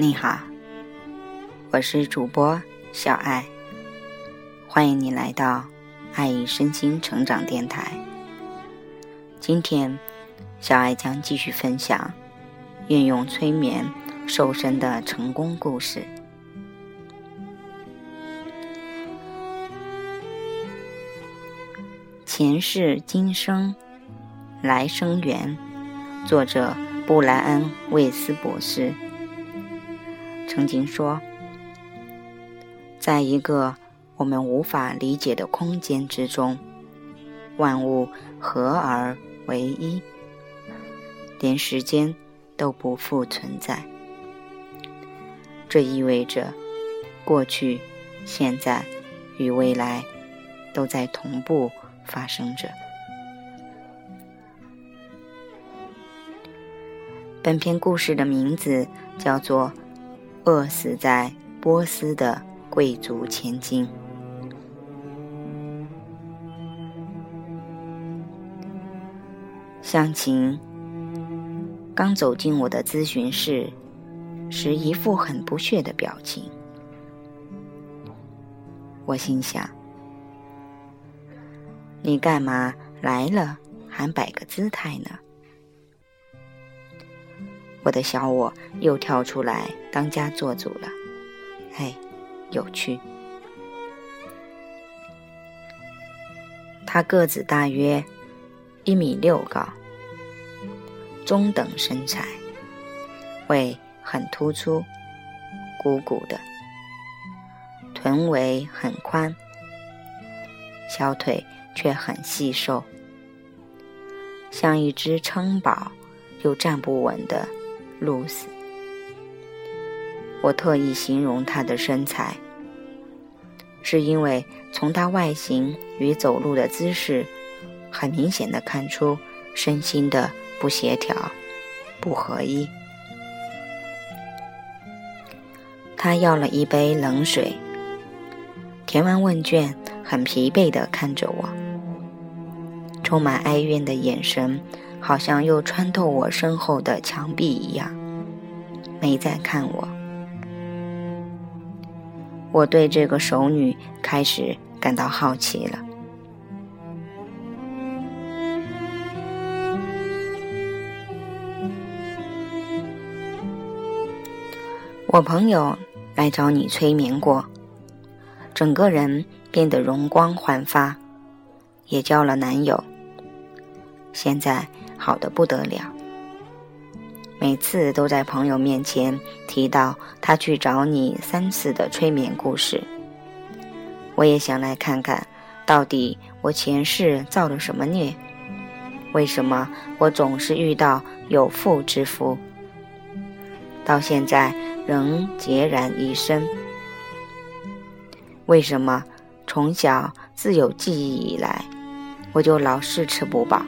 你好，我是主播小爱，欢迎你来到爱与身心成长电台。今天，小爱将继续分享运用催眠瘦身的成功故事。前世今生，来生缘。作者布莱恩·魏斯博士。曾经说，在一个我们无法理解的空间之中，万物合而为一，连时间都不复存在。这意味着，过去、现在与未来都在同步发生着。本篇故事的名字叫做。饿死在波斯的贵族千金。向晴刚走进我的咨询室时，一副很不屑的表情。我心想：你干嘛来了还摆个姿态呢？我的小我又跳出来当家做主了，哎，有趣。他个子大约一米六高，中等身材，胃很突出，鼓鼓的，臀围很宽，小腿却很细瘦，像一只撑饱又站不稳的。露丝，我特意形容她的身材，是因为从她外形与走路的姿势，很明显的看出身心的不协调、不合一。他要了一杯冷水，填完问卷，很疲惫的看着我，充满哀怨的眼神。好像又穿透我身后的墙壁一样，没再看我。我对这个熟女开始感到好奇了。我朋友来找你催眠过，整个人变得容光焕发，也交了男友，现在。好的不得了，每次都在朋友面前提到他去找你三次的催眠故事。我也想来看看，到底我前世造了什么孽？为什么我总是遇到有妇之夫？到现在仍孑然一身？为什么从小自有记忆以来，我就老是吃不饱？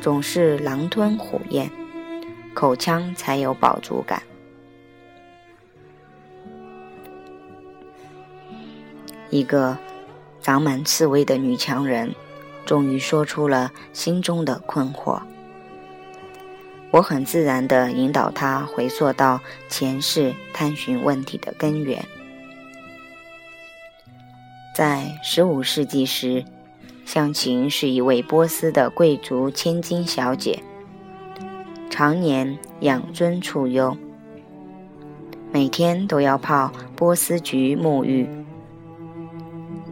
总是狼吞虎咽，口腔才有饱足感。一个长满刺猬的女强人，终于说出了心中的困惑。我很自然地引导她回溯到前世，探寻问题的根源。在十五世纪时。向晴是一位波斯的贵族千金小姐，常年养尊处优，每天都要泡波斯菊沐浴，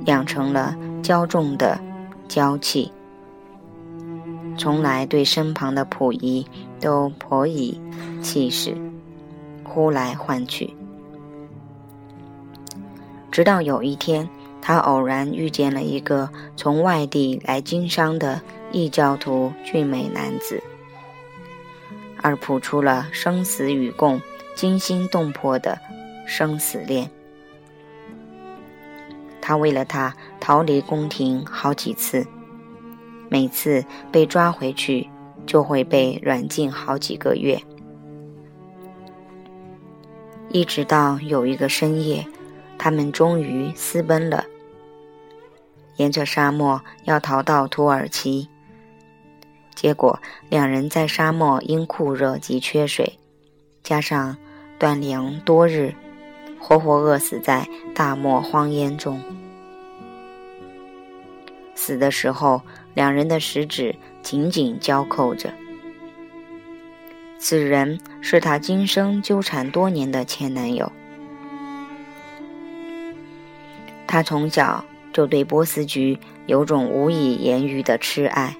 养成了骄纵的娇气，从来对身旁的溥仪都颇以气势，呼来唤去，直到有一天。他偶然遇见了一个从外地来经商的异教徒俊美男子，而谱出了生死与共、惊心动魄的生死恋。他为了他逃离宫廷好几次，每次被抓回去就会被软禁好几个月，一直到有一个深夜，他们终于私奔了。沿着沙漠要逃到土耳其，结果两人在沙漠因酷热及缺水，加上断粮多日，活活饿死在大漠荒烟中。死的时候，两人的食指紧紧交扣着。此人是他今生纠缠多年的前男友。他从小就对波斯菊有种无以言喻的痴爱，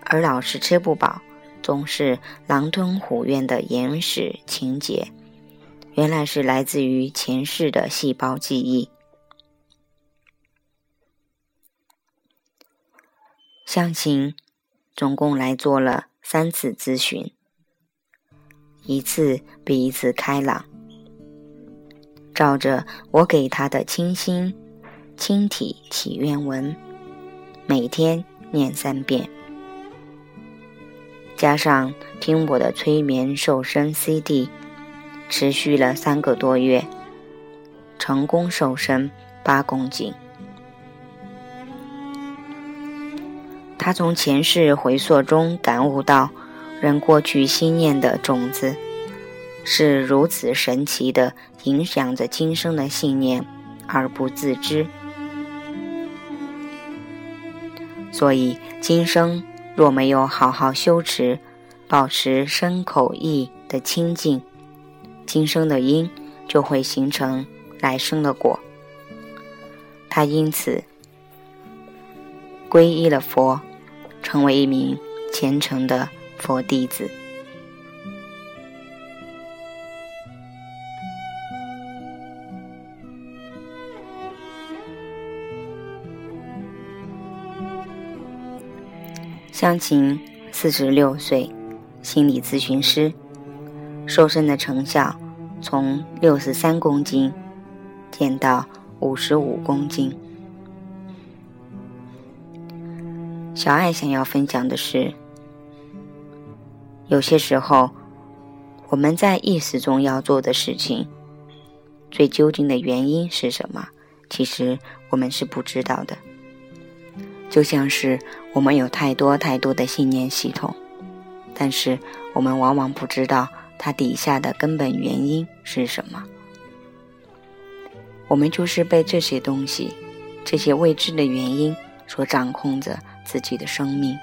而老是吃不饱，总是狼吞虎咽的原始情节，原来是来自于前世的细胞记忆。向晴总共来做了三次咨询，一次比一次开朗。照着我给他的清新清体祈愿文，每天念三遍，加上听我的催眠瘦身 CD，持续了三个多月，成功瘦身八公斤。他从前世回溯中感悟到，人过去心念的种子。是如此神奇的影响着今生的信念而不自知，所以今生若没有好好修持，保持身口意的清净，今生的因就会形成来生的果。他因此皈依了佛，成为一名虔诚的佛弟子。江琴，四十六岁，心理咨询师，瘦身的成效从六十三公斤减到五十五公斤。小爱想要分享的是，有些时候我们在意识中要做的事情，最究竟的原因是什么？其实我们是不知道的。就像是我们有太多太多的信念系统，但是我们往往不知道它底下的根本原因是什么。我们就是被这些东西、这些未知的原因所掌控着自己的生命。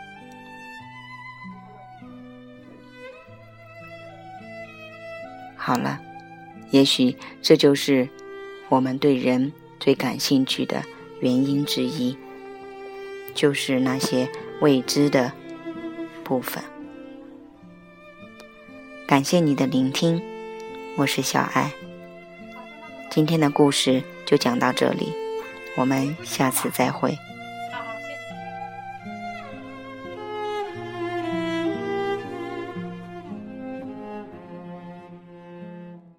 好了，也许这就是我们对人最感兴趣的原因之一。就是那些未知的部分。感谢你的聆听，我是小爱。今天的故事就讲到这里，我们下次再会。